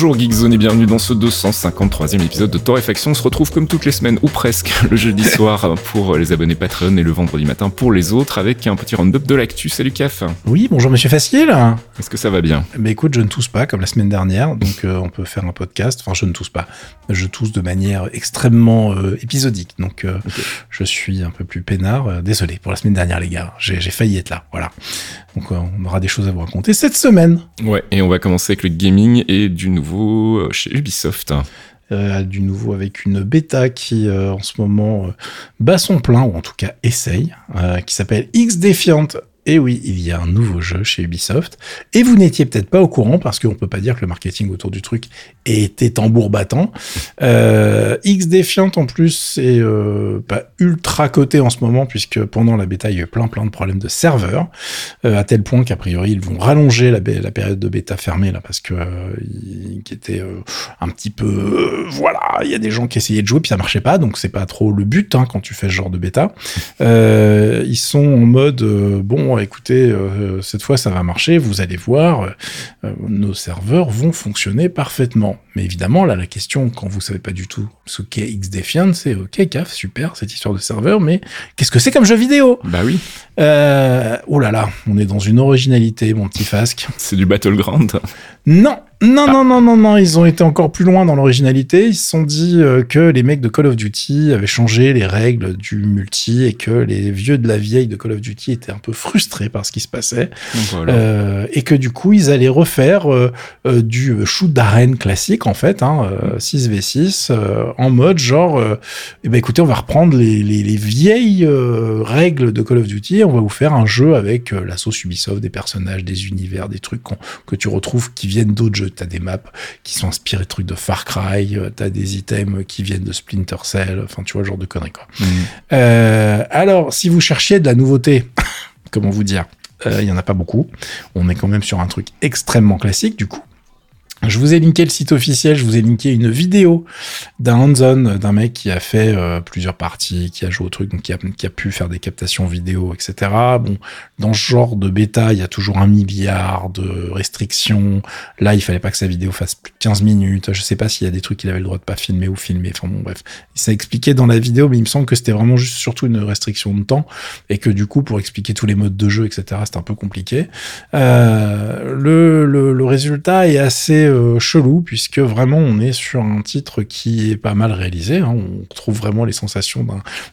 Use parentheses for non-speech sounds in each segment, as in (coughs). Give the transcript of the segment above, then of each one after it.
Bonjour Geekzone et bienvenue dans ce 253e épisode de Torréfaction. On se retrouve comme toutes les semaines, ou presque, (laughs) le jeudi soir pour les abonnés Patreon et le vendredi matin pour les autres avec un petit round-up de l'actu. Salut Caf Oui, bonjour Monsieur Facile Est-ce que ça va bien? Mais écoute, je ne tousse pas comme la semaine dernière, donc euh, on peut faire un podcast. Enfin, je ne tousse pas. Je tousse de manière extrêmement euh, épisodique, donc euh, je suis un peu plus peinard. désolé pour la semaine dernière les gars, j'ai failli être là, voilà. Donc on aura des choses à vous raconter cette semaine. Ouais, et on va commencer avec le gaming et du nouveau euh, chez Ubisoft. Euh, du nouveau avec une bêta qui euh, en ce moment bat son plein, ou en tout cas essaye, qui s'appelle X Defiant et oui, il y a un nouveau jeu chez Ubisoft. Et vous n'étiez peut-être pas au courant parce qu'on peut pas dire que le marketing autour du truc était tambour battant. (laughs) Euh, X Defiant en plus c'est euh, pas ultra coté en ce moment puisque pendant la bêta il y a eu plein plein de problèmes de serveurs euh, à tel point qu'a priori ils vont rallonger la, la, période de bêta fermée là parce que euh, qui était un petit peu voilà il y a des gens qui essayaient de jouer puis ça marchait pas donc c'est pas trop le but hein, quand tu fais ce genre de bêta. (laughs) ils sont en mode bon écoutez, euh, cette fois ça va marcher, vous allez voir, euh, nos serveurs vont fonctionner parfaitement. Mais évidemment, là, la question, quand vous savez pas du tout ce qu'est Xdefiant, c'est ok, CAF, super, cette histoire de serveur, mais qu'est-ce que c'est comme jeu vidéo? Bah oui. Euh, oh là là, on est dans une originalité, mon petit Fasque. C'est du Battleground. Non, non, non, non, non, non, ils ont été encore plus loin dans l'originalité. Ils se sont dit euh, que les mecs de Call of Duty avaient changé les règles du multi et que les vieux de la vieille de Call of Duty étaient un peu frustrés par ce qui se passait. Euh, et que du coup, ils allaient refaire euh, euh du shoot d'arène classique, en fait, hein, 6v6, euh, en mode genre, eh ben écoutez, on va reprendre les, les, les vieilles règles de Call of Duty, on va vous faire un jeu avec la sauce Ubisoft, des personnages, des univers, des trucs que tu retrouves qui viennent d'autres jeux T'as des maps qui sont inspirées de trucs de Far Cry, euh, t'as des items qui viennent de Splinter Cell, enfin tu vois genre de conneries quoi. Mmh. Euh, alors, si vous cherchiez de la nouveauté, (coughs) comment vous dire, euh, il y en a pas beaucoup. On est quand même sur un truc extrêmement classique du coup. Je vous ai linké le site officiel, je vous ai linké une vidéo d'un hands-on, d'un mec qui a fait euh, plusieurs parties, qui a joué au truc, donc qui a, pu faire des captations vidéo, etc. Bon, dans ce genre de bêta, il y a toujours un milliard de restrictions. Là, il fallait pas que sa vidéo fasse plus de 15 minutes. Je sais pas s'il y a des trucs qu'il avait le droit de pas filmer ou filmer. Enfin bon, bref. Ça expliqué dans la vidéo, mais il me semble que c'était vraiment juste surtout une restriction de temps et que du coup, pour expliquer tous les modes de jeu, etc., c'était un peu compliqué. Euh, le, le, le résultat est assez euh, chelou puisque vraiment on est sur un titre qui est pas mal réalisé. Hein. On trouve vraiment les sensations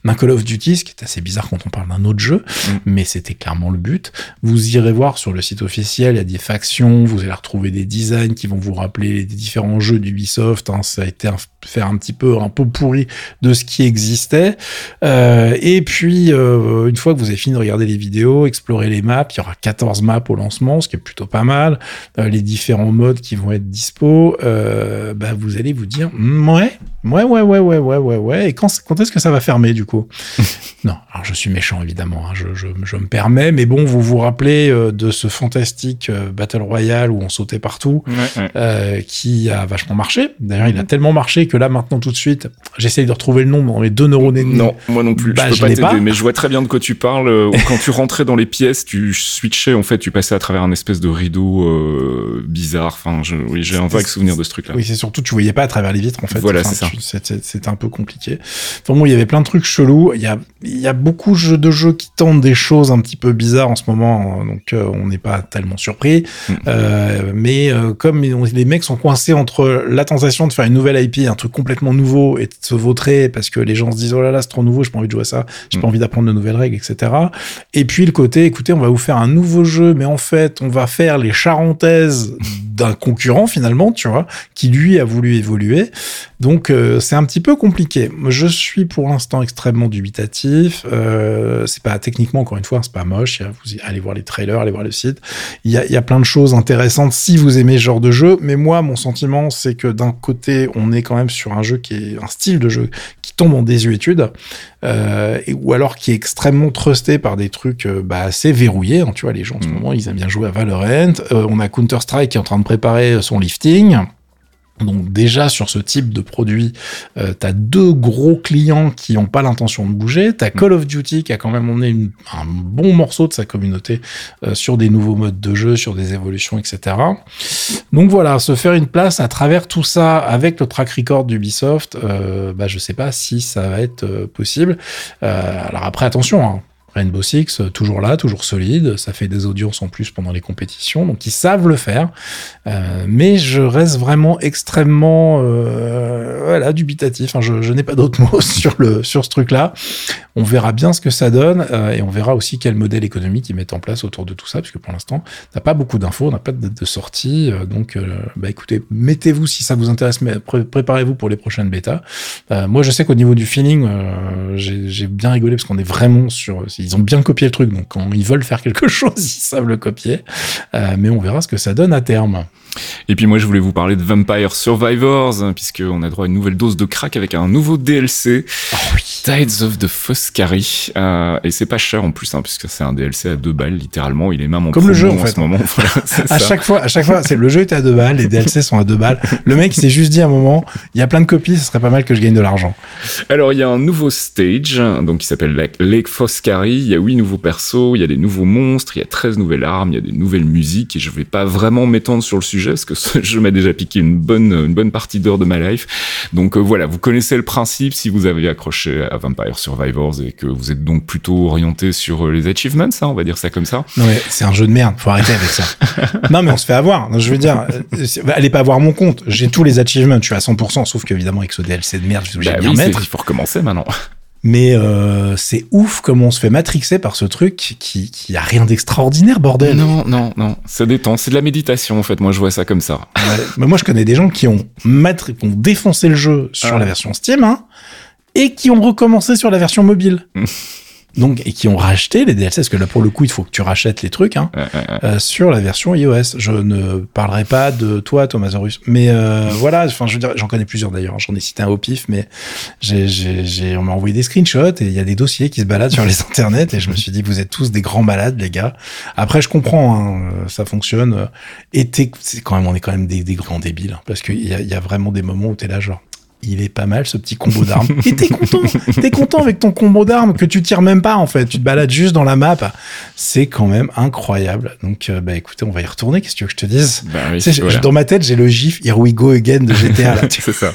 d'un Call of Duty, ce qui est assez bizarre quand on parle d'un autre jeu, mm. mais c'était clairement le but. Vous irez voir sur le site officiel, il y a des factions, vous allez retrouver des designs qui vont vous rappeler les différents jeux d'Ubisoft. Hein. Ça a été un, faire un petit peu un peu pourri de ce qui existait. Euh, et puis euh, une fois que vous avez fini de regarder les vidéos, explorer les maps, il y aura 14 maps au lancement, ce qui est plutôt pas mal. Euh, les différents modes qui vont être dispo, euh, bah vous allez vous dire ouais, ouais, ouais, ouais, ouais, ouais, ouais, ouais. Et quand, quand est-ce que ça va fermer du coup? (laughs) Non, alors je suis méchant évidemment, hein, je, je, je, me permets, mais bon, vous vous rappelez euh, de ce fantastique euh, Battle Royale où on sautait partout, ouais, ouais. Euh, qui a vachement marché. D'ailleurs, il a tellement marché que là maintenant tout de suite, j'essaye de retrouver le nom dans les deux neurones ennemis. Non, moi non plus, bah, je peux pas t'aider, mais je vois très bien de quoi tu parles. (laughs) Quand tu rentrais dans les pièces, tu switchais en fait, tu passais à travers un espèce de rideau bizarre. Enfin, je, oui, j'ai un vague souvenir de ce truc-là. Oui, c'est surtout tu voyais pas à travers les vitres en fait. Voilà, enfin, c'est ça. C'était un peu compliqué. Enfin bon, il y avait plein de trucs chelous. Il y a, il y a beaucoup de jeux qui tentent des choses un petit peu bizarres en ce moment, donc euh, on n'est pas tellement surpris. Mmh. Euh, mais euh, comme les mecs sont coincés entre la tentation de faire une nouvelle IP, un truc complètement nouveau, et de se vautrer parce que les gens se disent oh là là c'est trop nouveau, j'ai pas envie de jouer à ça, j'ai mmh. pas envie d'apprendre de nouvelles règles, etc. Et puis le côté, écoutez, on va vous faire un nouveau jeu, mais en fait on va faire les charentaises d'un concurrent finalement, tu vois, qui lui a voulu évoluer. Donc euh, c'est un petit peu compliqué. Je suis pour l'instant extrêmement dubitatif. Euh, c'est pas techniquement encore une fois, c'est pas moche. Vous allez voir les trailers, allez voir le site. Il y a, y a, plein de choses intéressantes si vous aimez ce genre de jeu. Mais moi, mon sentiment, c'est que d'un côté, on est quand même sur un jeu qui est un style de jeu qui tombe en désuétude, euh, ou alors qui est extrêmement trusté par des trucs euh, bah, assez verrouillés. Hein, tu vois, les gens en ce mm. moment, ils aiment bien jouer à Valorant. Euh, on a Counter Strike qui est en train de préparer son lifting. Donc déjà sur ce type de produit, euh, tu as deux gros clients qui n'ont pas l'intention de bouger. Tu as Call of Duty qui a quand même emmené un bon morceau de sa communauté euh, sur des nouveaux modes de jeu, sur des évolutions, etc. Donc voilà, se faire une place à travers tout ça avec le track record d'Ubisoft, euh, bah, je sais pas si ça va être euh, possible. alors après, attention, hein, Rainbow Six, euh, toujours là, toujours solide. Ça fait des audiences en plus pendant les compétitions, donc ils savent le faire. Euh, mais je reste vraiment extrêmement euh, dubitatif. Je, n'ai pas d'autres (laughs) mots sur, le, sur ce truc-là. On verra bien ce que ça donne et on verra aussi quel modèle économique ils mettent en place autour de tout ça, puisque pour l'instant, on n'a pas beaucoup d'infos, on n'a pas de sortie. Donc, bah, écoutez, mettez-vous si ça vous intéresse, préparez-vous pour les prochaines bêtas. moi, je sais qu'au niveau du feeling, j'ai bien rigolé parce qu'on est vraiment sur ils ont bien copié le truc, donc quand ils veulent faire quelque (laughs) chose, ils savent le copier. Euh, mais on verra ce que ça donne à terme. Et puis moi, je voulais vous parler de Vampire Survivors, hein, puisqu'on a droit à une nouvelle dose de crack avec un nouveau DLC, oh Tides of the Foscari. Euh, et c'est pas cher en plus, hein, puisque c'est un DLC à deux balles, littéralement. Il est même en Comme le jeu, en, fait. ce moment. (laughs) à chaque fois, à chaque fois, c'est le jeu est à deux balles, les DLC sont à deux balles. Le mec, s'est juste dit à un moment, il y a plein de copies, ce serait pas mal que je gagne de l'argent. Alors, il y a un nouveau stage, donc qui s'appelle Lake Foscari. Il y a huit nouveaux persos, il y a des nouveaux monstres, il y a 13 nouvelles armes, il y a des nouvelles musiques, et je vais pas vraiment m'étendre sur le sujet, parce que ce jeu m'a déjà piqué une bonne, une bonne partie d'heure de ma life. Donc euh, voilà, vous connaissez le principe si vous avez accroché à Vampire Survivors et que vous êtes donc plutôt orienté sur euh, les achievements, hein, on va dire ça comme ça. Ouais, c'est un jeu de merde, faut arrêter avec ça. (laughs) non mais on se fait avoir. Je veux dire, euh, allez pas voir mon compte. J'ai tous les achievements, je suis à 100%, sauf qu'évidemment avec ce DLC de merde, je vais bah oui, Il faut recommencer maintenant. Mais euh, c'est ouf comme on se fait matrixer par ce truc qui, qui a rien d'extraordinaire, bordel. Non, non, non. Ça détend. C'est de la méditation, en fait. Moi, je vois ça comme ça. mais moi, je connais des gens qui ont, matri qui ont défoncé le jeu sur ah. la version Steam, hein, et qui ont recommencé sur la version mobile. (laughs) donc et qui ont racheté les DLC parce que là pour le coup il faut que tu rachètes les trucs hein, euh, sur la version iOS. Je ne parlerai pas de toi Thomas Zorus, mais euh, (laughs) voilà, enfin je veux dire, j'en connais plusieurs d'ailleurs. J'en ai cité un au pif, mais j'ai, j'ai, on m'a envoyé des screenshots et il y a des dossiers qui se baladent sur les (laughs) internets et je me suis dit vous êtes tous des grands malades les gars. Après je comprends, hein, ça fonctionne. Et c'est quand même on est quand même des, des grands débiles hein, parce qu'il y a, y a vraiment des moments où t'es là genre il est pas mal ce petit combo d'armes. (laughs) Et t'es content, t'es content avec ton combo d'armes que tu tires même pas en fait, tu te balades juste dans la map. C'est quand même incroyable. Donc euh, bah écoutez, on va y retourner. Qu'est-ce que tu veux que je te dise bah Dans ma tête, j'ai le gif Here we go again de GTA. (laughs) C'est ça.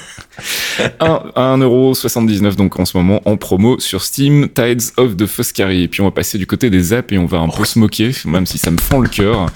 1,79€ donc en ce moment en promo sur Steam, Tides of the Foscari. Et puis on va passer du côté des apps et on va un peu se moquer, même si ça me fend le cœur.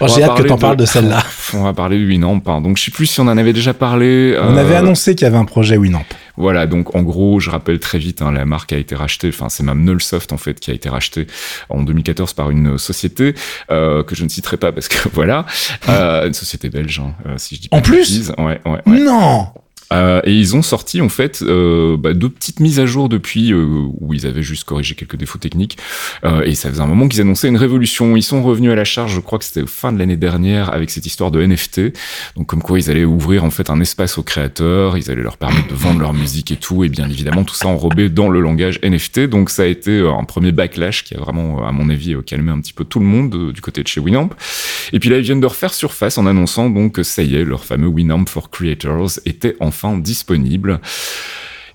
Oh, j'ai hâte que t'en parles de celle-là. (laughs) On va parler de Winamp. Hein. Donc je sais plus si on en avait déjà parlé. On avait euh, annoncé qu'il y avait un projet Winamp. Voilà, donc en gros, je rappelle très vite, hein, la marque a été rachetée, enfin c'est même Nullsoft en fait qui a été rachetée en 2014 par une société euh, que je ne citerai pas parce que (laughs) voilà, euh, une société belge, hein, euh, si je dis pas. En plus, ouais, ouais, ouais. Non. Euh, et ils ont sorti en fait euh, bah, deux petites mises à jour depuis euh, où ils avaient juste corrigé quelques défauts techniques. Euh, et ça faisait un moment qu'ils annonçaient une révolution. Ils sont revenus à la charge, je crois que c'était fin de l'année dernière, avec cette histoire de NFT. Donc comme quoi ils allaient ouvrir en fait un espace aux créateurs, ils allaient leur permettre de vendre leur musique et tout, et bien évidemment tout ça enrobé dans le langage NFT. Donc ça a été un premier backlash qui a vraiment, à mon avis, calmé un petit peu tout le monde du côté de chez Winamp. Et puis là ils viennent de refaire surface en annonçant donc que ça y est, leur fameux Winamp for Creators était disponible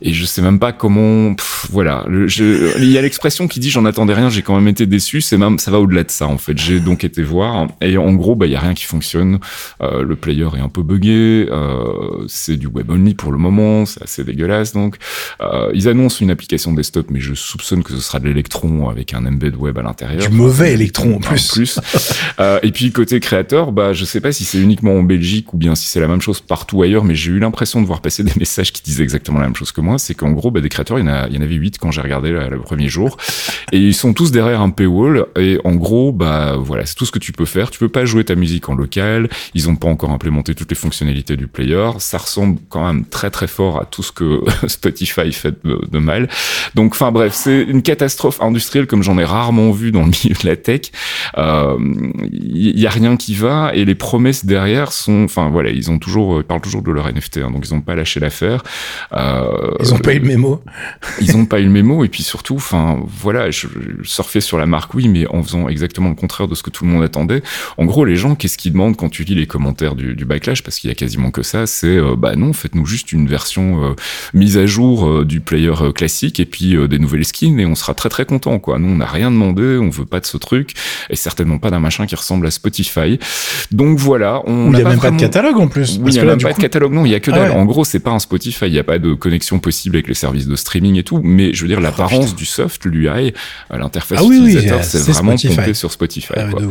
et je sais même pas comment voilà. Je, il y a l'expression qui dit j'en attendais rien j'ai quand même été déçu. C'est même ça va au-delà de ça en fait. J'ai donc été voir. Et en gros bah il y a rien qui fonctionne. Euh, le player est un peu buggé. Euh, c'est du web only pour le moment. C'est assez dégueulasse donc. Euh, ils annoncent une application desktop mais je soupçonne que ce sera de l'électron avec un embed web à l'intérieur. Du mauvais électron en plus, plus. (laughs) Et puis côté créateur bah je sais pas si c'est uniquement en Belgique ou bien si c'est la même chose partout ailleurs mais j'ai eu l'impression de voir passer des messages qui disaient exactement la même chose que moi c'est qu'en gros, bah, des créateurs, il y, en a, il y en avait 8 quand j'ai regardé le premier jour, et ils sont tous derrière un paywall, et en gros, bah voilà, c'est tout ce que tu peux faire. Tu peux pas jouer ta musique en local, ils ont pas encore implémenté toutes les fonctionnalités du player, ça ressemble quand même très très fort à tout ce que (laughs) Spotify fait de, mal. Donc, enfin bref, c'est une catastrophe industrielle comme j'en ai rarement vu dans le milieu de la tech. Il euh, y, a rien qui va, et les promesses derrière sont, enfin voilà, ils ont toujours, ils parlent toujours de leur NFT, hein, donc ils ont pas lâché l'affaire. Euh, ils ont pas eu le mémo. ils ont pas eu le mémo, et puis surtout, enfin voilà, je, je surfais sur la marque, oui, mais en faisant exactement le contraire de ce que tout le monde attendait. En gros, les gens, qu'est-ce qu'ils demandent quand tu lis les commentaires du, du backlash, parce qu'il y a quasiment que ça, c'est euh, bah non, faites-nous juste une version euh, mise à jour euh, du player classique et puis des nouvelles skins et on sera très très content quoi. Nous, on n'a rien demandé, on veut pas de ce truc et certainement pas d'un machin qui ressemble à Spotify. Donc voilà, on. Il n'y a même pas de catalogue en plus. Oui, il n'y a même pas de catalogue, non, il y a que ah En gros, c'est pas un Spotify, il n'y a pas de connexion possible avec les services de streaming et tout, mais je veux dire, l'apparence oh, du soft, l'UI, l'interface ah, utilisateur, c'est vraiment pompé sur Spotify. Ah quoi.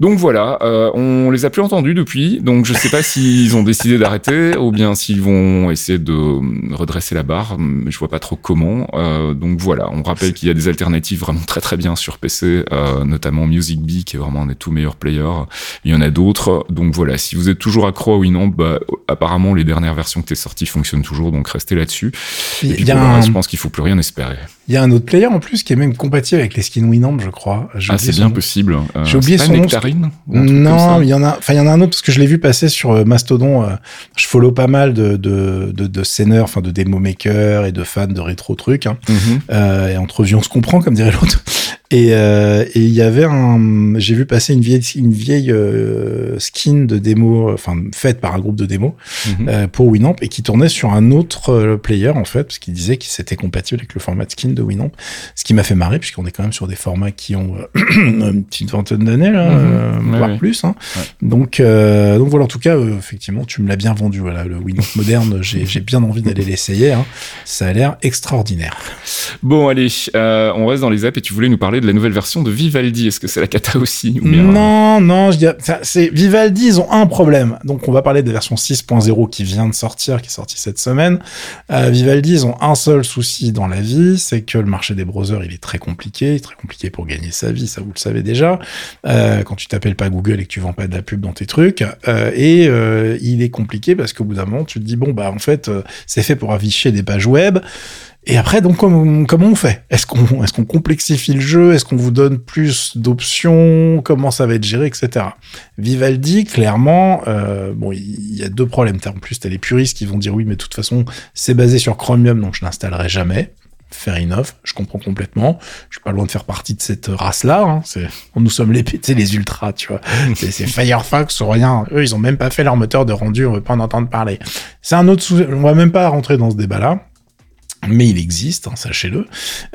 Donc voilà, euh, on les a plus entendus depuis, donc je sais pas (laughs) s'ils ont décidé d'arrêter ou bien s'ils vont essayer de redresser la barre, mais je vois pas trop comment. Euh, donc voilà, on rappelle qu'il y a des alternatives vraiment très très bien sur PC, euh, notamment Music Bee qui est vraiment un des tout meilleurs players. Il y en a d'autres, donc voilà, si vous êtes toujours accro à Winamp, bah, apparemment les dernières versions qui étaient sorties fonctionnent toujours, donc restez là-dessus. Et puis pour le reste, je pense qu'il faut plus rien espérer. Il y a un autre player en plus qui est même compatible avec les skins Winamp, je crois. Ah, c'est bien possible. Euh, J'ai oublié son nom. Non, il y en a. Enfin, il y en a un autre parce que je l'ai vu passer sur euh, Mastodon. Euh, je follow pas mal de de de, de enfin de démo makers et de fans de rétro trucs. Hein. Mhm. euh, et entre vieux, on se comprend, comme dirait l'autre. Et euh, il y avait un, j'ai vu passer une vieille, une vieille euh, skin de démo, enfin faite par un groupe de démo mhm. euh, pour Winamp et qui tournait sur un autre player en fait, parce qu'il disait que c'était compatible avec le format de skin de Winamp, ce qui m'a fait marrer puisqu'on est quand même sur des formats qui ont (clears throat) une petite vingtaine d'années là, mhm. voire plus. Hein. Donc, donc voilà, en tout cas, effectivement, tu me l'as bien vendu. Voilà, le Winamp (laughs) moderne, j'ai bien envie d'aller l'essayer. Hein. Ça a l'air extraordinaire. Bon, allez, on reste dans les apps et tu voulais nous parler de la nouvelle version de Vivaldi. Est-ce que c'est la cata aussi Non, non, je c'est Vivaldi, ils ont un problème. Donc on va parler de la version 6.0 qui vient de sortir, qui est sortie cette semaine. Euh, Vivaldi, ils ont un seul souci dans la vie, c'est que le marché des browsers, il est très compliqué, très compliqué pour gagner sa vie, ça vous le savez déjà. Euh, quand tu t'appelles pas Google et que tu vends pas de la pub dans tes trucs, euh, et il est compliqué parce qu'au bout d'un moment, tu te dis bon bah en fait, c'est fait pour afficher des pages web. Et après, donc, comment, on fait? Est-ce qu'on qu'on complexifie le jeu? Est-ce qu'on vous donne plus d'options? Comment ça va être géré, etc. Vivaldi, clairement, euh, bon, il y, a deux problèmes. En plus, t'as les puristes qui vont dire oui, mais de toute façon, c'est basé sur Chromium, donc je l'installerai jamais. Fair enough, je comprends complètement. Je suis pas loin de faire partie de cette race-là. Hein. Nous sommes les, (laughs) les ultras, tu vois. c'est, Firefox ou rien. Eux, ils ont même pas fait leur moteur de rendu. On veut pas en entendre parler. C'est un autre. On va même pas rentrer dans ce débat-là mais il existe, hein, sachez-le.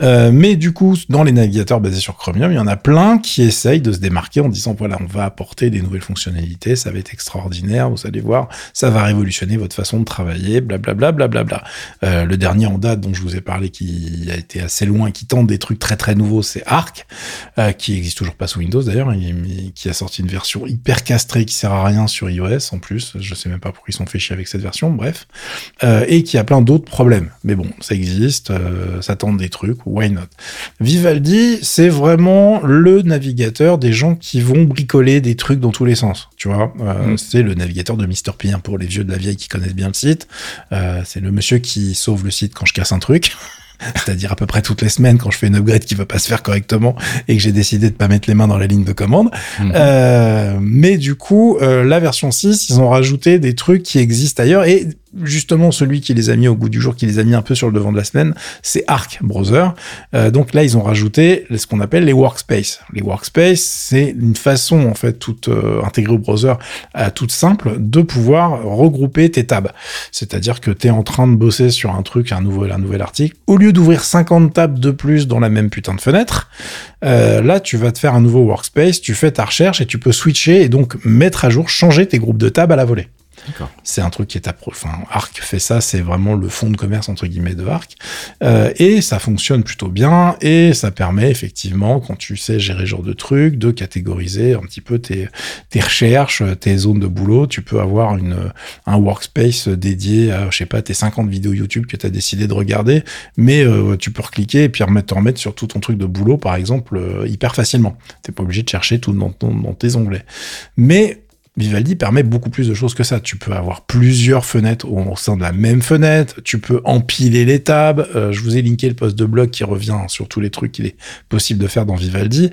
Euh, mais du coup, dans les navigateurs basés sur Chromium, il y en a plein qui essayent de se démarquer en disant voilà, on va apporter des nouvelles fonctionnalités, ça va être extraordinaire, vous allez voir, ça va révolutionner votre façon de travailler, blablabla, blablabla. Euh, le dernier en date dont je vous ai parlé, qui a été assez loin, qui tente des trucs très très nouveaux, c'est Arc, euh, qui existe toujours pas sous Windows d'ailleurs, qui a sorti une version hyper castrée qui sert à rien sur iOS en plus. Je sais même pas pourquoi ils sont fait chier avec cette version, bref, euh, et qui a plein d'autres problèmes. Mais bon, ça existe, euh, ça tente des trucs, why not? Vivaldi, c'est vraiment le navigateur des gens qui vont bricoler des trucs dans tous les sens, tu vois? Euh, mm. C'est le navigateur de Mr. P, hein, pour les vieux de la vieille qui connaissent bien le site. Euh, c'est le monsieur qui sauve le site quand je casse un truc. (laughs) c'est-à-dire à peu près toutes les semaines quand je fais une upgrade qui va pas se faire correctement et que j'ai décidé de pas mettre les mains dans la ligne de commande. Mm. Euh, mais du coup, euh, la version 6, ils ont rajouté des trucs qui existent ailleurs et justement celui qui les a mis au goût du jour, qui les a mis un peu sur le devant de la semaine, c'est Arc Browser. Euh, donc là, ils ont rajouté ce qu'on appelle les workspace. Les workspace, c'est une façon en fait toute euh, intégrée au browser, euh, toute simple, de pouvoir regrouper tes tabs. C'est-à-dire que tu es en train de bosser sur un truc, un nouvel, un nouvel article, au lieu d'ouvrir 50 tabs de plus dans la même putain de fenêtre, euh, là tu vas te faire un nouveau workspace, tu fais ta recherche et tu peux switcher et donc mettre à jour, changer tes groupes de tabs à la volée. C'est un truc qui est appro... Enfin, Arc fait ça, c'est vraiment le fond de commerce entre guillemets de Arc. Euh, et ça fonctionne plutôt bien et ça permet effectivement, quand tu sais gérer ce genre de trucs, de catégoriser un petit peu tes, tes recherches, tes zones de boulot. Tu peux avoir une, un workspace dédié à, je sais pas, tes 50 vidéos YouTube que tu as décidé de regarder, mais euh, tu peux recliquer et puis remettre, remettre sur tout ton truc de boulot, par exemple, euh, hyper facilement. T'es pas obligé de chercher tout dans, dans tes onglets. Mais Vivaldi permet beaucoup plus de choses que ça. Tu peux avoir plusieurs fenêtres au, sein de la même fenêtre. Tu peux empiler les tabs. Euh, je vous ai linké le post de blog qui revient sur tous les trucs qu'il est possible de faire dans Vivaldi.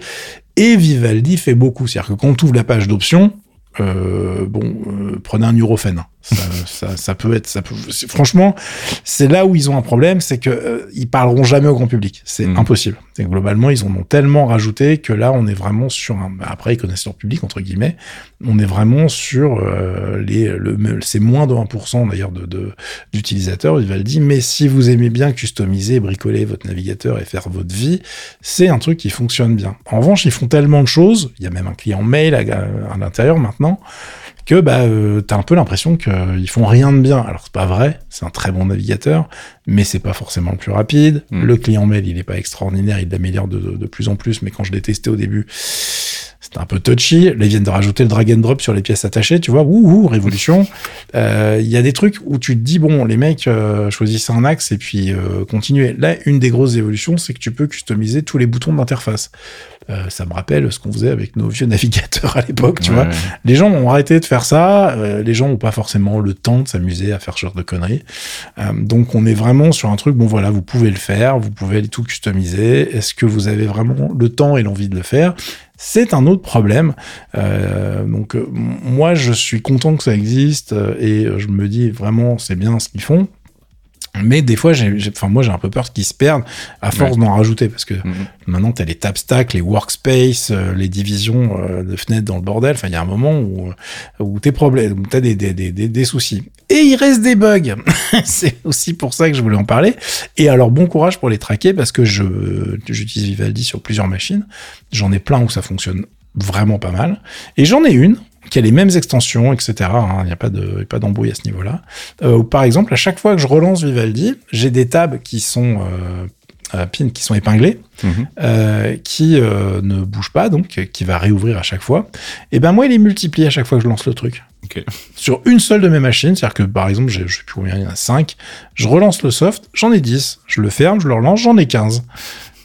Et Vivaldi fait beaucoup. C'est-à-dire que quand on ouvre la page d'options, euh, bon, euh, prenez un Nurofen. Ça, ça, ça peut être, ça peut. c'est- Franchement, c'est là où ils ont un problème, c'est que euh, ils parleront jamais au grand public. C'est Mhm. impossible. Globalement, ils en ont tellement rajouté que là, on est vraiment sur un. bah, Après, ils connaissent leur public entre guillemets. On est vraiment sur euh, les. Le, c'est moins de 1% d'ailleurs de de- d'utilisateurs Vivaldi. Mais si vous aimez bien customiser, bricoler votre navigateur et faire votre vie, c'est un truc qui fonctionne bien. En revanche, ils font tellement de choses. Il y a même un client mail à, à l'intérieur maintenant que bah euh, t'as un peu l'impression qu'ils font rien de bien. Alors c'est pas vrai, c'est un très bon navigateur, mais c'est pas forcément le plus rapide. Mm. Le client mail, il est pas extraordinaire, il l'améliore de, de, de plus en plus, mais quand je l'ai testé au début, c'était un peu touchy. Là, ils viennent de rajouter le drag and drop sur les pièces attachées, tu vois, wouhou, révolution. (laughs) Euh, Il y a des trucs où tu te dis, bon, les mecs euh, choisissent un axe et puis euh, continuez. Là, une des grosses évolutions, c'est que tu peux customiser tous les boutons d'interface. Euh, ça me rappelle ce qu'on faisait avec nos vieux (laughs) navigateurs à l'époque, tu Ouais, vois. ouais. Les gens ont arrêté de faire ça. euh, les gens n'ont pas forcément le temps de s'amuser à faire ce genre de conneries. Donc, on est vraiment sur un truc. Bon, voilà, vous pouvez le faire. Vous pouvez tout customiser. Est-ce que vous avez vraiment le temps et l'envie de le faire? C'est un autre problème. Euh, donc, euh, moi, je suis content que ça existe euh, et je me dis vraiment, c'est bien ce qu'ils font. Mais des fois, j'ai, enfin, moi, j'ai un peu peur qu'ils se perdent à force d'en rajouter parce que Mhm. Maintenant, tu as les tab stacks, les workspace, euh, les divisions euh, de fenêtres dans le bordel. Enfin, il y a un moment où, euh, où t'es problème, où t'as des, des, des, des, des soucis. Et il reste des bugs. (laughs) c'est aussi pour ça que je voulais en parler. Et alors, bon courage pour les traquer parce que je, j'utilise Vivaldi sur plusieurs machines. J'en ai plein où ça fonctionne vraiment pas mal. Et j'en ai une qui a les mêmes extensions, etc. hein. Il n'y a pas de, pas d'embrouille à ce niveau-là. Euh, par exemple, à chaque fois que je relance Vivaldi, j'ai des tabs qui sont euh, euh, pins qui sont épinglés Mhm. euh, qui euh, ne bouge pas, donc qui va réouvrir à chaque fois, et ben moi il est multiplié à chaque fois que je lance le truc. Sur une seule de mes machines, c'est-à-dire que par exemple, je sais plus combien il y en a 5, je relance le soft, j'en ai 10, je le ferme, je le relance, j'en ai 15.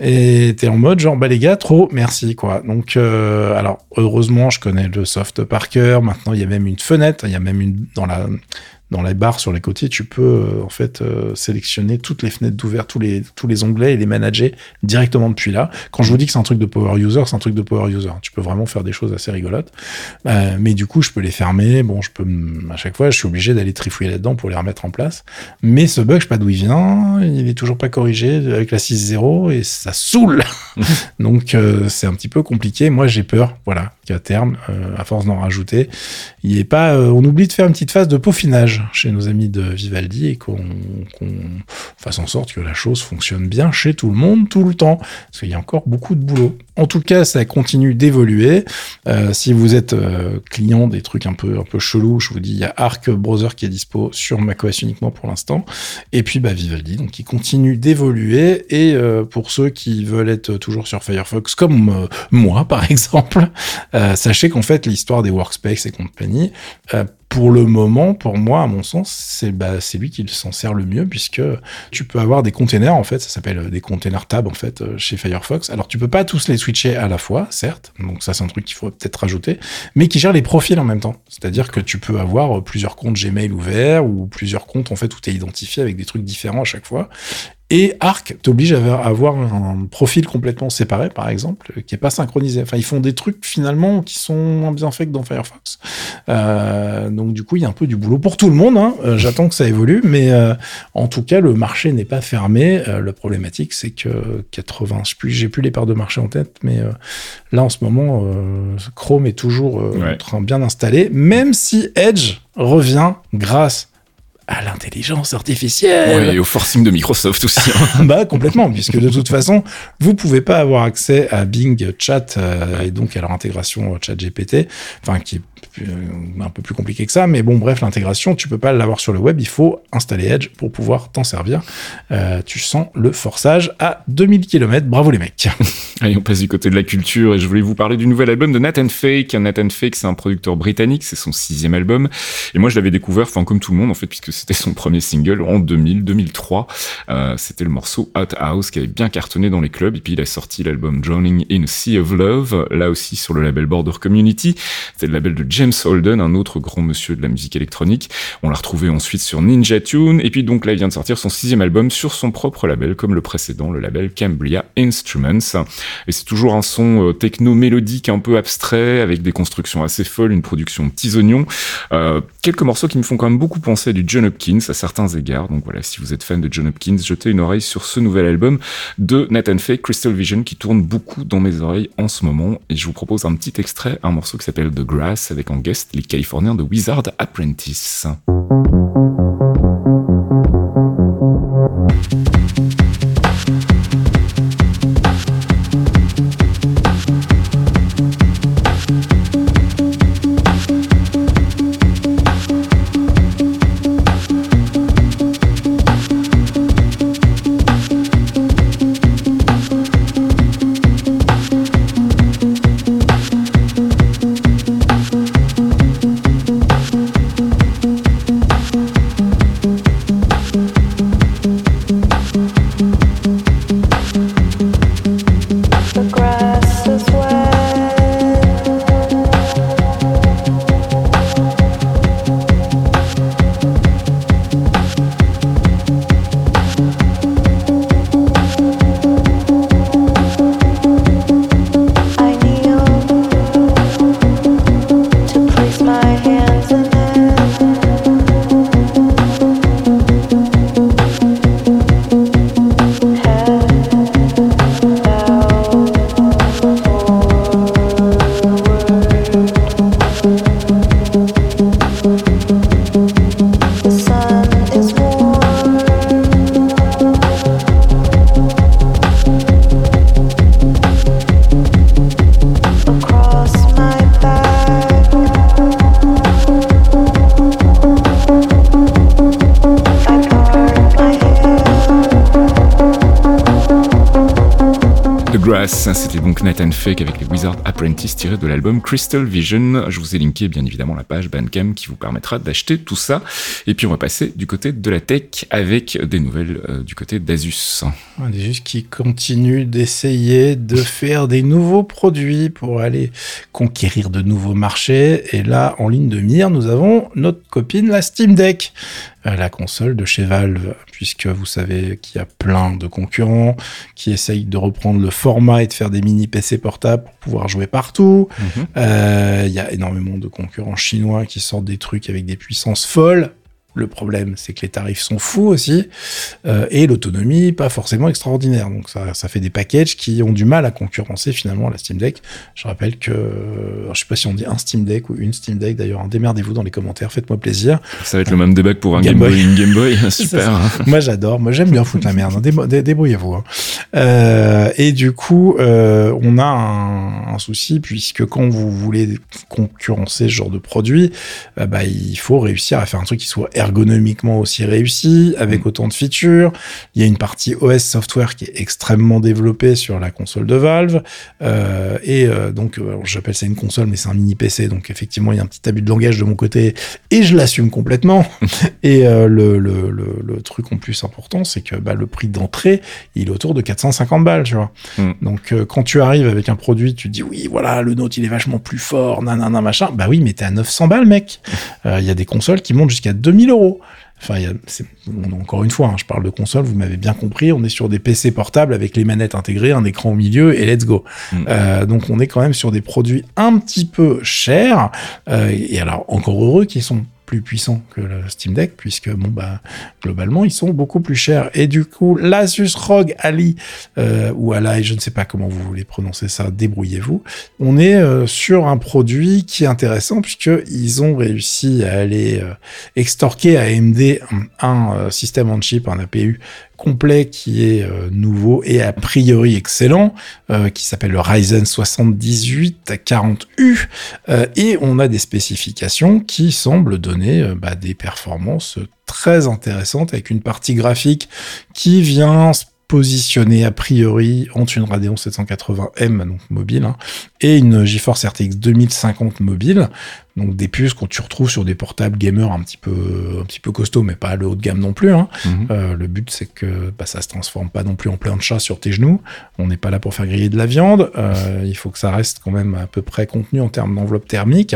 Et t'es en mode genre, bah les gars, trop, merci, quoi. Donc, euh, alors, heureusement, je connais le soft par cœur. Maintenant, il y a même une fenêtre, il y a même une, dans la, dans les barres sur les côtés, tu peux, euh, en fait, euh, sélectionner toutes les fenêtres d'ouvert, tous les, tous les onglets et les manager directement depuis là. Quand je vous dis que c'est un truc de power user, c'est un truc de power user. Tu peux vraiment faire des choses assez rigolotes. Euh, mais du coup, je peux les fermer. Bon, je peux, à chaque fois, je suis obligé d'aller trifouiller là-dedans pour les remettre en place. Mais ce bug, je sais pas d'où il vient. Il est toujours pas corrigé avec la 6.0 et ça saoule. (laughs) Donc, euh, c'est un petit peu compliqué. Moi, j'ai peur, voilà, qu'à terme, euh, à force d'en rajouter, il ait pas, euh, on oublie de faire une petite phase de peaufinage chez nos amis de Vivaldi et qu'on fasse en sorte que la chose fonctionne bien chez tout le monde tout le temps. Parce qu'il y a encore beaucoup de boulot. En tout cas, ça continue d'évoluer. Euh, si vous êtes euh, client des trucs un peu un peu chelous, je vous dis, il y a Arc Browser qui est dispo sur macOS uniquement pour l'instant. Et puis bah, Vivaldi, donc qui continue d'évoluer. Et euh, pour ceux qui veulent être toujours sur Firefox, comme moi par (laughs) exemple, sachez qu'en fait l'histoire des workspace et compagnie, pour le moment, pour moi, à mon sens, c'est bah, lui qui s'en sert le mieux puisque tu peux avoir des containers en fait, ça s'appelle euh, des containers tab en fait euh, chez Firefox. Alors tu peux pas tous les switcher à la fois, certes, donc ça c'est un truc qu'il faudrait peut-être rajouter, mais qui gère les profils en même temps. C'est-à-dire que tu peux avoir euh, plusieurs comptes Gmail ouverts ou plusieurs comptes en fait où tu es identifié avec des trucs différents à chaque fois. Et Arc t'oblige à avoir- un profil complètement séparé, par exemple, qui est pas synchronisé. Enfin, ils font des trucs finalement qui sont moins bien faits que dans Firefox. Euh, donc du coup, il y a un peu du boulot pour tout le monde. hein. Euh, J'attends que ça évolue, mais euh, en tout cas, le marché n'est pas fermé. Euh, la problématique, c'est que 80, je plus, j'ai plus les parts de marché en tête, mais euh, là en ce moment, euh, Chrome est toujours euh, Ouais. en train bien installé, même si Edge revient grâce à l'intelligence artificielle. Ouais, et au forcing de Microsoft aussi. hein. (laughs) bah complètement, puisque de toute façon, vous pouvez pas avoir accès à Bing Chat euh, et donc à leur intégration Chat GPT, enfin qui est un peu plus compliqué que ça, mais bon, bref, l'intégration, tu peux pas l'avoir sur le web, il faut installer Edge pour pouvoir t'en servir. Euh, tu sens le forçage à 2000 km. Bravo les mecs. (laughs) Allez, on passe du côté de la culture et je voulais vous parler du nouvel album de Nathan Fake. Nathan Fake, c'est un producteur britannique, c'est son sixième album. Et moi, je l'avais découvert, enfin, comme tout le monde, en fait, puisque c'était son premier single en 2000, 2003. Euh, c'était le morceau Hot House qui avait bien cartonné dans les clubs. Et puis, il a sorti l'album Drowning in a Sea of Love, là aussi sur le label Border Community. C'est le label de James Holden, un autre grand monsieur de la musique électronique. On l'a retrouvé ensuite sur Ninja Tune. Et puis, donc, là, il vient de sortir son sixième album sur son propre label, comme le précédent, le label Cambria Instruments. Et c'est toujours un son euh, techno-mélodique un peu abstrait, avec des constructions assez folles, une production petits oignons. Euh, quelques morceaux qui me font quand même beaucoup penser à du John Hopkins à certains égards. Donc voilà, si vous êtes fan de John Hopkins, jetez une oreille sur ce nouvel album de Nathan Fake, Crystal Vision, qui tourne beaucoup dans mes oreilles en ce moment. Et je vous propose un petit extrait, un morceau qui s'appelle The Grass, avec en guest les Californiens de Wizard Apprentice. Donc Nathan Fake avec les Wizard Apprentice tiré de l'album Crystal Vision. Je vous ai linké bien évidemment la page Bandcamp qui vous permettra d'acheter tout ça. Et puis on va passer du côté de la tech avec des nouvelles euh, du côté d'Asus. Asus qui continue d'essayer de faire des nouveaux produits pour aller conquérir de nouveaux marchés. Et là, en ligne de mire, nous avons notre copine, la Steam Deck. Euh, la console de chez Valve, puisque vous savez qu'il y a plein de concurrents qui essayent de reprendre le format et de faire des mini PC portables pour pouvoir jouer partout. Mhm. Euh, il y a énormément de concurrents chinois qui sortent des trucs avec des puissances folles. Le problème, c'est que les tarifs sont fous aussi euh, et l'autonomie pas forcément extraordinaire. Donc ça, ça fait des packages qui ont du mal à concurrencer finalement la Steam Deck. Je rappelle que, je sais pas si on dit un Steam Deck ou une Steam Deck d'ailleurs. Hein, démerdez-vous dans les commentaires, faites-moi plaisir. Ça va être le même débat pour un Game, Boy, une Game Boy, (laughs) super. Hein. Moi j'adore, moi j'aime bien foutre la merde. Hein. Débrouillez-vous. Hein. Euh, et du coup, euh, on a un, un, souci puisque quand vous voulez concurrencer ce genre de produit, bah, il faut réussir à faire un truc qui soit ergonomiquement aussi réussi, avec mm. autant de features. Il y a une partie OS software qui est extrêmement développée sur la console de Valve. Euh, et euh, donc, euh, j'appelle ça une console, mais c'est un mini PC. Donc, effectivement, il y a un petit abus de langage de mon côté et je l'assume complètement. (laughs) et euh, le, le, le, le, truc en plus important, c'est que bah, le prix d'entrée, il est autour de 450 balles, tu vois. Mm. Donc, quand tu arrives avec un produit, tu te dis, oui, voilà, le Note, il est vachement plus fort, nanana, machin. Bah oui, mais t'es à 900 balles, mec. (laughs) Il y a des consoles qui montent jusqu'à 2000 euros. Enfin, y a, encore une fois, hein, je parle de console, vous m'avez bien compris, on est sur des PC portables avec les manettes intégrées, un écran au milieu et let's go. Mm. Euh, donc on est quand même sur des produits un petit peu chers. Euh, et alors encore heureux qu'ils sont plus puissant que le Steam Deck, puisque bon bah globalement ils sont beaucoup plus chers. Et du coup, l'Asus ROG Ali euh, ou Ally, je ne sais pas comment vous voulez prononcer ça, débrouillez-vous. On est euh, sur un produit qui est intéressant puisque ils ont réussi à aller euh, extorquer à AMD un, un système on chip, un APU complet qui est euh, nouveau et a priori excellent, euh, qui s'appelle le Ryzen 78 40U, et on a des spécifications qui semblent donner bah, des performances très intéressantes avec une partie graphique qui vient positionner a priori entre une Radeon 780M, donc mobile, hein, et une GeForce RTX 2050 mobile. Donc des puces qu'on tu retrouves sur des portables gamers un petit peu un petit peu costaud, mais pas le haut de gamme non plus. Hein. Mhm. Euh, le but c'est que bah, ça se transforme pas non plus en plein de chat sur tes genoux. On n'est pas là pour faire griller de la viande. Euh, il faut que ça reste quand même à peu près contenu en termes d'enveloppe thermique.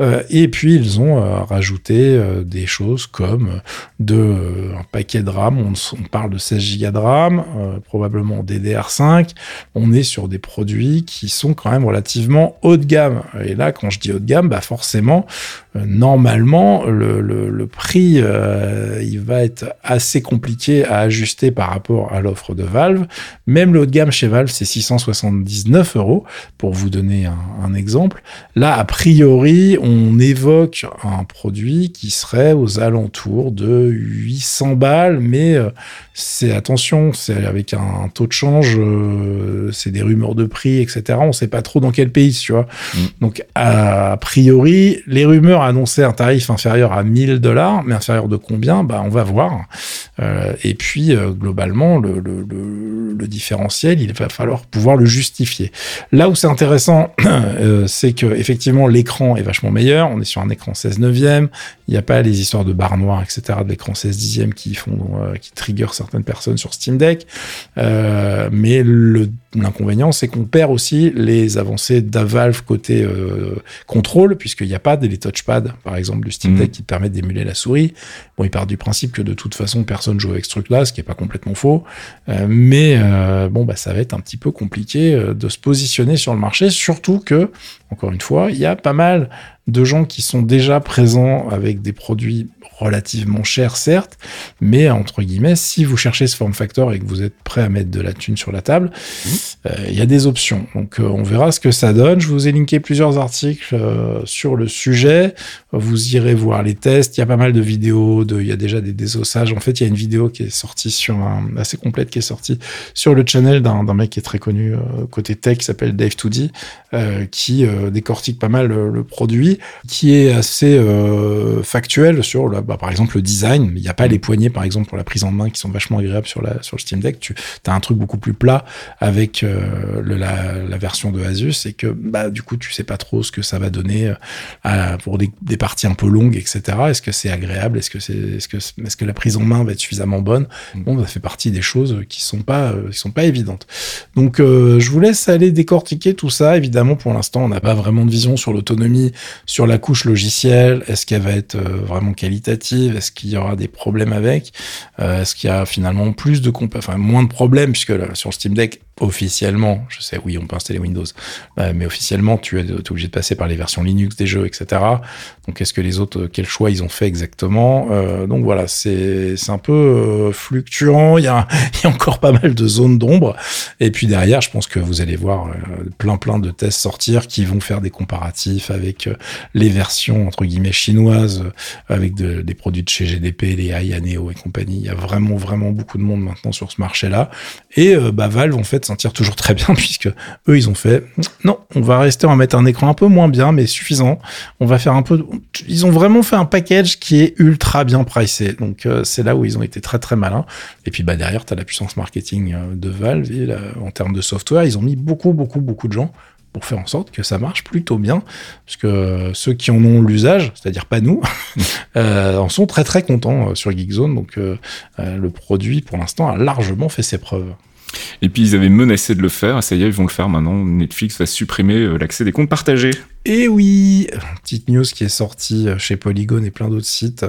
Euh, et puis ils ont rajouté des choses comme de un paquet de RAM. On, on parle de 16 Go de RAM, probablement DDR5. On est sur des produits qui sont quand même relativement haut de gamme. Et là, quand je dis haut de gamme, bah forcément euh, normalement, le, prix, euh, il va être assez compliqué à ajuster par rapport à l'offre de Valve. Même le haut de gamme chez Valve, c'est 679 euros, pour vous donner un, exemple. Là, a priori, on évoque un produit qui serait aux alentours de 800 balles, mais euh, c'est attention, c'est avec un, taux de change, c'est des rumeurs de prix, etc. On ne sait pas trop dans quel pays, tu vois. Mm. Donc, a priori, les rumeurs annonçaient un tarif inférieur à 1000 dollars, mais inférieur de combien? Bah, On va voir. Euh, et puis, euh, globalement, le, différentiel, il va falloir pouvoir le justifier. Là où c'est intéressant, (clears throat) euh, c'est que effectivement l'écran est vachement meilleur. On est sur un écran 16 neuvième. Il n'y a pas les histoires de barres noires, etc. de l'écran 16 dixième qui font, qui trigger certaines personnes sur Steam Deck. mais l'inconvénient, c'est qu'on perd aussi les avancées d'Avalve côté contrôle, puisqu'il n'y a pas des touchpads, par exemple, du Steam Deck mhm. qui te permettent d'émuler la souris. Bon, il part du principe que de toute façon, personne joue avec ce truc-là, ce qui est pas complètement faux. Euh, mais euh, bon, bah, ça va être un petit peu compliqué euh, de se positionner sur le marché, surtout que, encore une fois, il y a pas mal de gens qui sont déjà présents avec des produits relativement chers, certes, mais entre guillemets, si vous cherchez ce form factor et que vous êtes prêt à mettre de la thune sur la table, mmh. euh, il y a des options. Donc, euh, on verra ce que ça donne. Je vous ai linké plusieurs articles euh, sur le sujet. Vous irez voir les tests. Il y a pas mal de vidéos. De, il y a déjà des désossages. En fait, il y a une vidéo qui est sortie sur un, assez complète qui est sortie sur le channel d'un mec qui est très connu côté tech qui s'appelle Dave2D, qui décortique pas mal le, le, produit, qui est assez factuel sur le bah, par exemple le design. Il n'y a pas les poignées, par exemple, pour la prise en main qui sont vachement agréables sur, la, sur le Steam Deck. Tu as un truc beaucoup plus plat avec euh, le, la, version de Asus et que bah, du coup, tu sais pas trop ce que ça va donner euh, pour des, parties un peu longues, etc. Est-ce que c'est agréable? Est-ce que, c'est, est-ce, que, est-ce que la prise en main va être suffisamment bonne? Mm. Bon, ça fait partie des choses qui sont pas, euh, qui sont pas évidentes. Donc, je vous laisse aller décortiquer tout ça. Évidemment, pour l'instant, on n'a pas vraiment de vision sur l'autonomie, sur la couche logicielle. Est-ce qu'elle va être vraiment qualitative? Est-ce qu'il y aura des problèmes avec? Euh, Est-ce qu'il y a finalement plus de enfin moins de problèmes puisque sur le Steam Deck officiellement, je sais, oui, on peut installer Windows, euh, mais officiellement, tu es, obligé de passer par les versions Linux des jeux, etc. Donc, est-ce que les autres, euh, quel choix ils ont fait exactement euh, Donc voilà, c'est un peu fluctuant. Il y, a, (laughs) il y a encore pas mal de zones d'ombre. Et puis derrière, je pense que vous allez voir plein plein de tests sortir qui vont faire des comparatifs avec les versions entre guillemets chinoises, avec des produits de chez GDP, les Ayaneo et compagnie. Il y a vraiment vraiment beaucoup de monde maintenant sur ce marché-là. Et bah, Valve en fait sentir toujours très bien (laughs) puisque eux ils ont fait non on va rester on mettre un écran un peu moins bien mais suffisant on va faire un peu ils ont vraiment fait un package qui est ultra bien pricé donc euh, c'est là où ils ont été très très malins et puis bah derrière tu as la puissance marketing euh, de Valve et en termes de software ils ont mis beaucoup beaucoup beaucoup de gens pour faire en sorte que ça marche plutôt bien, parce que ceux qui en ont l'usage, c'est-à-dire pas nous, (laughs) euh, en sont très très contents sur Geekzone. Donc le produit, pour l'instant, a largement fait ses preuves. Et puis ils avaient menacé de le faire, ça y est, ils vont le faire maintenant. Netflix va supprimer euh, l'accès des comptes partagés. Et oui, petite news qui est sortie euh, chez Polygon et plein d'autres sites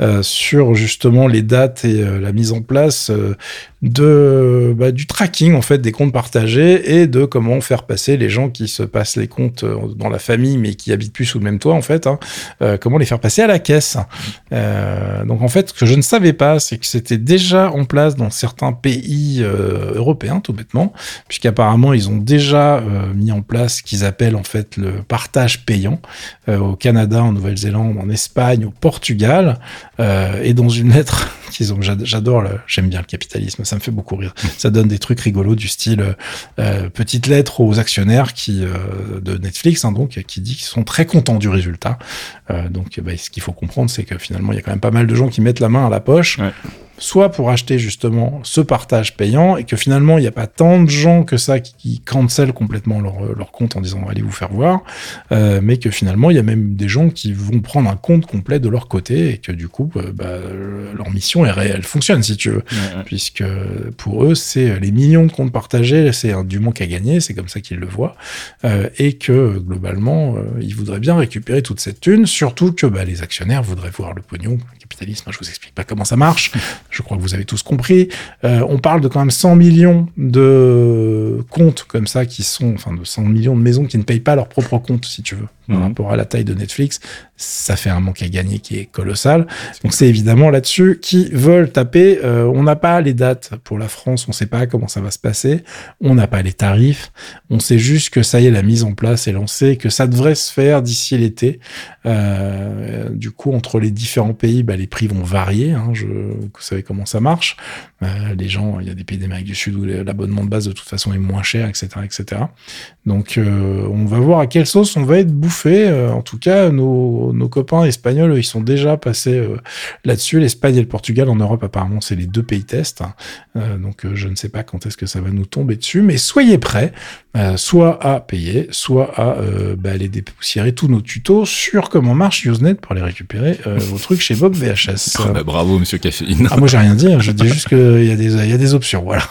euh, sur justement les dates et la mise en place de bah, du tracking en fait des comptes partagés et de comment faire passer les gens qui se passent les comptes dans la famille mais qui habitent plus sous le même toit en fait, hein, comment les faire passer à la caisse. donc en fait, ce que je ne savais pas, c'est que c'était déjà en place dans certains pays européens tout bêtement, puisqu'apparemment ils ont déjà euh, mis en place ce qu'ils appellent en fait le partage payant euh, au Canada, en Nouvelle-Zélande, en Espagne, au Portugal, euh, et dans une lettre J'adore, j'aime bien le capitalisme, ça me fait beaucoup rire. Ça donne des trucs rigolos du style euh, petite lettre aux actionnaires qui euh, de Netflix, hein, donc qui dit qu'ils sont très contents du résultat. Euh, donc, bah, ce qu'il faut comprendre, c'est que finalement, il y a quand même pas mal de gens qui mettent la main à la poche. Ouais soit pour acheter justement ce partage payant et que finalement il n'y a pas tant de gens que ça qui, qui cancellent complètement leur, leur, compte en disant allez vous faire voir, euh, mais que finalement il y a même des gens qui vont prendre un compte complet de leur côté et que du coup euh, bah, leur mission est réelle, fonctionne si tu veux, puisque pour eux c'est les millions de comptes partagés, c'est du manque à gagner, c'est comme ça qu'ils le voient, euh, et que globalement euh, ils voudraient bien récupérer toute cette thune, surtout que bah, les actionnaires voudraient voir le pognon, le capitalisme, je vous explique pas comment ça marche. (laughs) Je crois que vous avez tous compris. Euh, on parle de quand même 100 millions de comptes comme ça qui sont, enfin de 100 millions de maisons qui ne payent pas leur propre compte, si tu veux, par mhm. rapport à la taille de Netflix. Ça fait un manque à gagner qui est colossal. Donc c'est évidemment là-dessus qui veulent taper. Euh, on n'a pas les dates pour la France, on ne sait pas comment ça va se passer. On n'a pas les tarifs. On sait juste que ça y est, la mise en place est lancée, que ça devrait se faire d'ici l'été. Euh, du coup, entre les différents pays, bah, les prix vont varier. Hein, je, vous savez comment ça marche. Euh, les gens, il y a des pays d'Amérique du Sud où l'abonnement de base de toute façon est moins cher, etc., etc. Donc, on va voir à quelle sauce on va être bouffé. En tout cas, nos, nos, copains espagnols, ils sont déjà passés euh, là-dessus. L'Espagne et le Portugal en Europe, apparemment, c'est les deux pays tests. Hein. donc, je ne sais pas quand est-ce que ça va nous tomber dessus, mais soyez prêts, soit à payer, soit à bah, aller dépoussiérer tous nos tutos sur comment marche Usenet pour aller récupérer (laughs) vos trucs chez Bob VHS. Ah bah, bravo, Monsieur Caféine. Ah, moi, j'ai rien dit. Hein. Je dis (laughs) juste qu'il y, a des, y a des options. Voilà.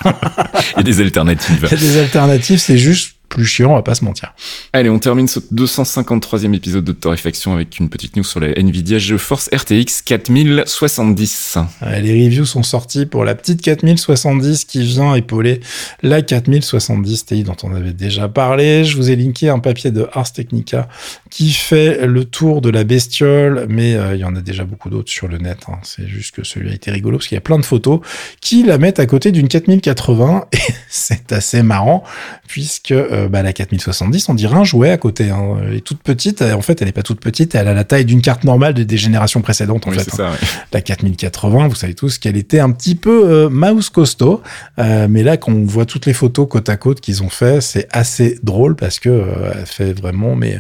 Il y a des alternatives. Il y a des alternatives. C'est juste plus chiant, on va pas se mentir. Allez, on termine ce 253e épisode de Torréfaction avec une petite news sur la Nvidia GeForce RTX 4070. les reviews sont sortis pour la petite 4070 qui vient épauler la 4070 Ti dont on avait déjà parlé. Je vous ai linké un papier de Ars Technica qui fait le tour de la bestiole, mais euh, il y en a déjà beaucoup d'autres sur le net. Hein. C'est juste que celui-là a été rigolo parce qu'il y a plein de photos qui la mettent à côté d'une 4080 (laughs) et c'est assez marrant puisque euh, bah, la 4070, on dirait un jouet à côté. Hein. Elle est toute petite. En fait, elle n'est pas toute petite. Elle a la taille d'une carte normale des générations précédentes. En fait, hein. La 4080, vous savez tous qu'elle était un petit peu euh, mouse costaud. Euh, mais là, quand on voit toutes les photos côte à côte qu'ils ont fait, c'est assez drôle parce que elle fait vraiment, mais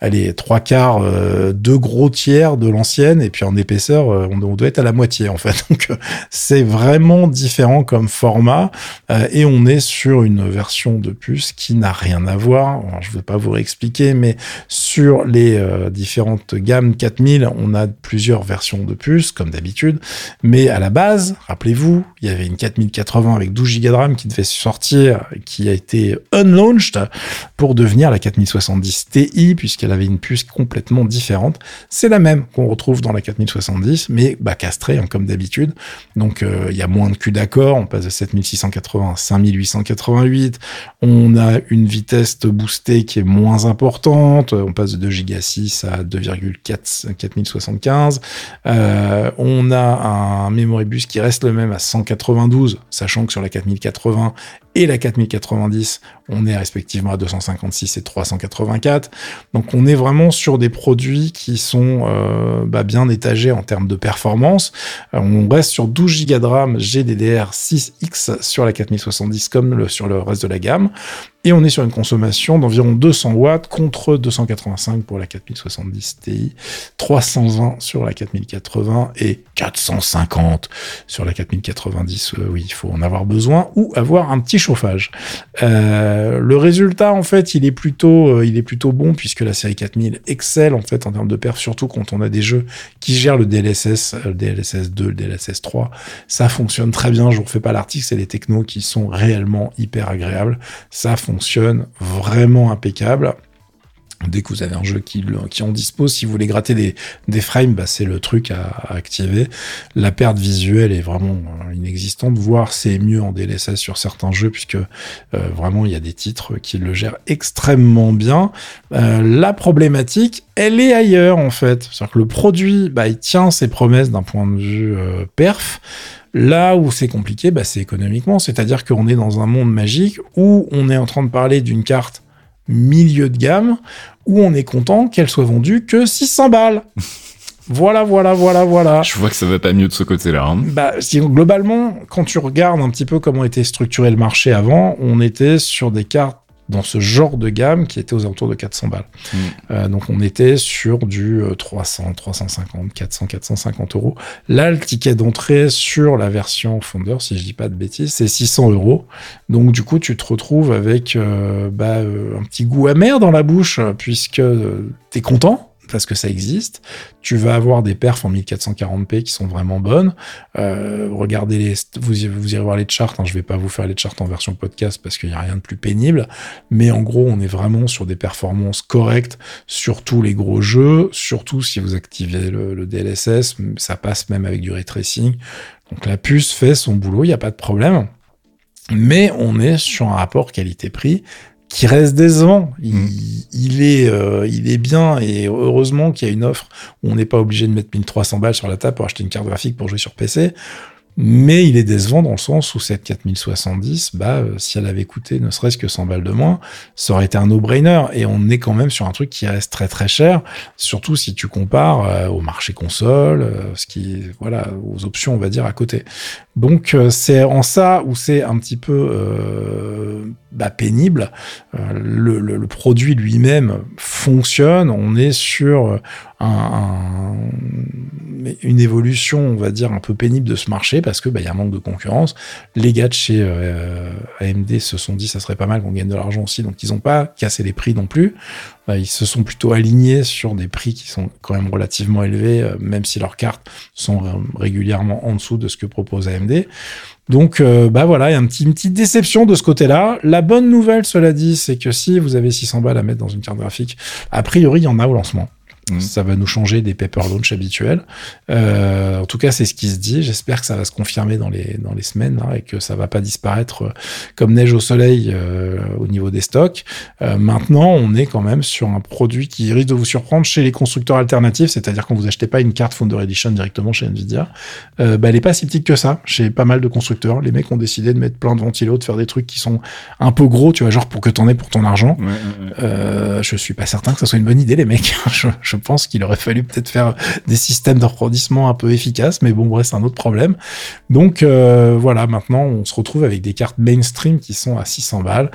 elle est trois quarts, deux gros tiers de l'ancienne. Et puis en épaisseur, on, on, doit être à la moitié en fait. (laughs) Donc c'est vraiment différent comme format. et on est sur une version de puce qui n'a rien à voir. je ne vais pas vous réexpliquer, mais sur les euh, différentes gammes 4000, on a plusieurs versions de puces, comme d'habitude. Mais à la base, rappelez-vous, il y avait une 4080 avec 12 Go de RAM qui devait sortir, qui a été unlaunched pour devenir la 4070 Ti, puisqu'elle avait une puce complètement différente. C'est la même qu'on retrouve dans la 4070, mais bah, castrée, hein, comme d'habitude. Donc, euh, il y a moins de cul d'accord. On passe de 7680 à 5888. On a une vitesse boostée qui est moins importante. On passe de 2 Go 6 à 2,4 4075. Euh, on a un memory bus qui reste le même à 192, sachant que sur la 4080 et la 4090, on est respectivement à 256 et 384. Donc on est vraiment sur des produits qui sont euh, bah, bien étagés en termes de performance. Euh, on reste sur 12 Go de RAM GDDR6X sur la 4070 comme le, sur le reste de la gamme. Et on est sur une consommation d'environ 200 watts contre 285 pour la 4070 Ti, 320 sur la 4080 et 450 sur la 4090. Euh, oui, il faut en avoir besoin ou avoir un petit Euh, le résultat, en fait, il est plutôt, euh, bon puisque la série 4000 excelle en fait en termes de perf, surtout quand on a des jeux qui gèrent le DLSS, le DLSS 2, le DLSS 3. Ça fonctionne très bien. Je vous refais pas l'article, c'est des technos qui sont réellement hyper agréables. Ça fonctionne vraiment impeccable. Dès que vous avez un jeu qui, en dispose, si vous voulez gratter des, des frames, bah c'est le truc à, activer. La perte visuelle est vraiment euh, inexistante, voire c'est mieux en DLSS sur certains jeux, puisque euh, vraiment il y a des titres qui le gèrent extrêmement bien. Euh, la problématique, elle est ailleurs en fait. C'est-à-dire que le produit, bah, il tient ses promesses d'un point de vue perf. Là où c'est compliqué, bah, c'est économiquement. C'est-à-dire qu'on est dans un monde magique où on est en train de parler d'une carte milieu de gamme où on est content qu'elle soit vendue que 600 balles. (laughs) Voilà, voilà, voilà, voilà. Je vois que ça va pas mieux de ce côté-là. Hein. Bah, si- globalement, quand tu regardes un petit peu comment était structuré le marché avant, on était sur des cartes dans ce genre de gamme qui étaient aux alentours de 400 balles. Mm. Euh, donc on était sur du euh, 300, 350, 400, 450 euros. Là, le ticket d'entrée sur la version Founder, si je dis pas de bêtises, c'est 600 euros. Donc du coup, tu te retrouves avec euh, bah, euh, un petit goût amer dans la bouche puisque euh, t'es content parce que ça existe. Tu vas avoir des perfs en 1440p qui sont vraiment bonnes. Euh, regardez les, vous, irez voir les charts. Hein, je vais pas vous faire les charts en version podcast parce qu'il y a rien de plus pénible. Mais en gros, on est vraiment sur des performances correctes sur tous les gros jeux. Surtout si vous activez le, le DLSS, ça passe même avec du ray tracing. Donc la puce fait son boulot, il n'y a pas de problème. Mais on est sur un rapport qualité-prix qui reste décevant. Il, Mm. il est, euh, il est bien et heureusement qu'il y a une offre où on n'est pas obligé de mettre 1300 balles sur la table pour acheter une carte graphique pour jouer sur PC. Mais il est décevant dans le sens où cette 4070, bah, euh, si elle avait coûté ne serait-ce que 100 balles de moins, ça aurait été un no-brainer. Et on est quand même sur un truc qui reste très très cher, surtout si tu compares euh, au marché console, euh, ce qui, voilà, aux options, on va dire, à côté. Donc euh, c'est en ça où c'est un petit peu euh, bah, pénible. Euh, le, produit lui-même fonctionne. On est sur une évolution, on va dire, un peu pénible de ce marché parce que bah, il y a un manque de concurrence. Les gars de chez AMD se sont dit ça serait pas mal qu'on gagne de l'argent aussi, donc ils n'ont pas cassé les prix non plus. Bah, ils se sont plutôt alignés sur des prix qui sont quand même relativement élevés, euh, même si leurs cartes sont euh, régulièrement en dessous de ce que propose AMD. Donc, euh, bah voilà, il y a une petite déception de ce côté-là. La bonne nouvelle, cela dit, c'est que si vous avez 600 balles à mettre dans une carte graphique, a priori, il y en a au lancement. Mhm. Ça va nous changer des paper launch habituels. Euh, en tout cas, c'est ce qui se dit. J'espère que ça va se confirmer dans les, dans les semaines là, et que ça va pas disparaître euh, comme neige au soleil euh, au niveau des stocks. Euh, maintenant, on est quand même sur un produit qui risque de vous surprendre chez les constructeurs alternatifs, c'est-à-dire quand vous achetez pas une carte Founder Edition directement chez Nvidia, euh, bah, elle est pas si petite que ça chez pas mal de constructeurs. Les mecs ont décidé de mettre plein de ventilos, de faire des trucs qui sont un peu gros, tu vois, genre pour que t'en aies pour ton argent. Ouais, ouais, ouais. Euh, je suis pas certain que ça soit une bonne idée, les mecs. (laughs) je, je pense qu'il aurait fallu peut-être faire des systèmes de refroidissement un peu efficaces, mais bon, bref, c'est un autre problème. Donc euh, voilà, maintenant, on se retrouve avec des cartes mainstream qui sont à 600 balles.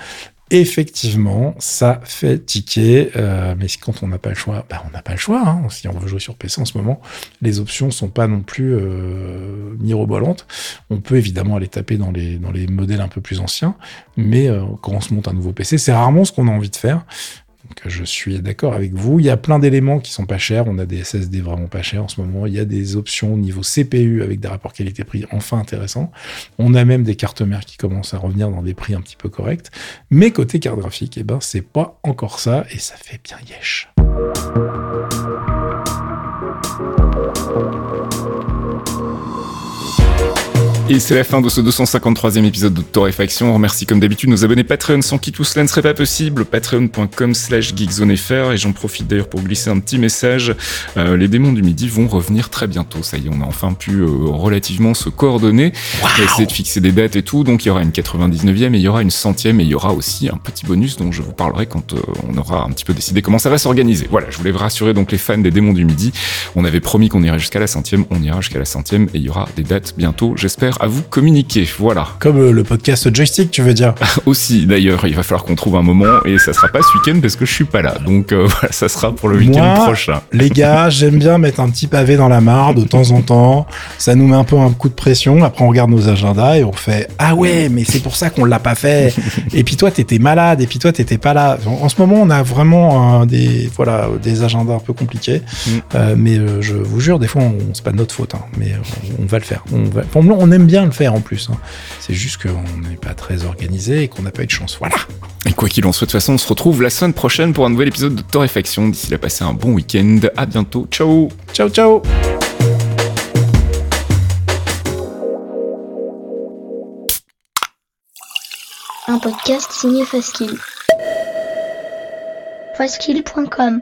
Effectivement, ça fait ticker, euh, mais quand on n'a pas le choix, bah, on n'a pas le choix. hein. Si on veut jouer sur PC en ce moment, les options sont pas non plus euh, mirobolantes. On peut évidemment aller taper dans les, dans les modèles un peu plus anciens, mais quand on se monte un nouveau PC, c'est rarement ce qu'on a envie de faire. Donc je suis d'accord avec vous. Il y a plein d'éléments qui sont pas chers. On a des SSD vraiment pas chers en ce moment. Il y a des options au niveau CPU avec des rapports qualité-prix enfin intéressants. On a même des cartes mères qui commencent à revenir dans des prix un petit peu corrects. Mais côté carte graphique, eh ben c'est pas encore ça et ça fait bien yesh. Et c'est la fin de ce 253e épisode de Torréfaction. On remercie comme d'habitude nos abonnés Patreon sans qui tout cela ne serait pas possible. Patreon.com slash geekzonefr. Et j'en profite d'ailleurs pour glisser un petit message. Euh, les démons du midi vont revenir très bientôt. Ça y est, on a enfin pu euh, relativement se coordonner. et essayer de fixer des dates et tout. Donc il y aura une 99e et il y aura une centième et il y aura aussi un petit bonus dont je vous parlerai quand euh, on aura un petit peu décidé comment ça va s'organiser. Voilà, je voulais vous rassurer donc les fans des démons du midi. On avait promis qu'on irait jusqu'à la centième. On ira jusqu'à la centième et il y aura des dates bientôt, j'espère, à vous communiquer. Voilà. Comme euh, le podcast joystick, tu veux dire (laughs) Aussi, d'ailleurs, il va falloir qu'on trouve un moment et ça sera pas ce week-end parce que je suis pas là. Donc euh, (laughs) voilà, ça sera pour le week-end prochain. (laughs) Les gars, j'aime bien mettre un petit pavé dans la mare de temps en temps. Ça nous met un peu un coup de pression. Après, on regarde nos agendas et on fait Ah ouais, mais c'est pour ça qu'on l'a pas fait. et puis toi, t'étais malade. Et puis toi, t'étais pas là. En, en ce moment, on a vraiment des voilà des agendas un peu compliqués. Mm. Euh, mais euh, je vous jure, des fois, on, c'est pas de notre faute. hein, mais on, on va le faire. On, va, on aime bien le faire en plus. hein. C'est juste qu'on n'est pas très organisé et qu'on n'a pas eu de chance. Voilà. Et quoi qu'il en soit, de toute façon, on se retrouve la semaine prochaine pour un nouvel épisode de Torréfaction. D'ici là, passez un bon week-end. À bientôt. Ciao Ciao, ciao. Un podcast signé Faskill. Faskill.com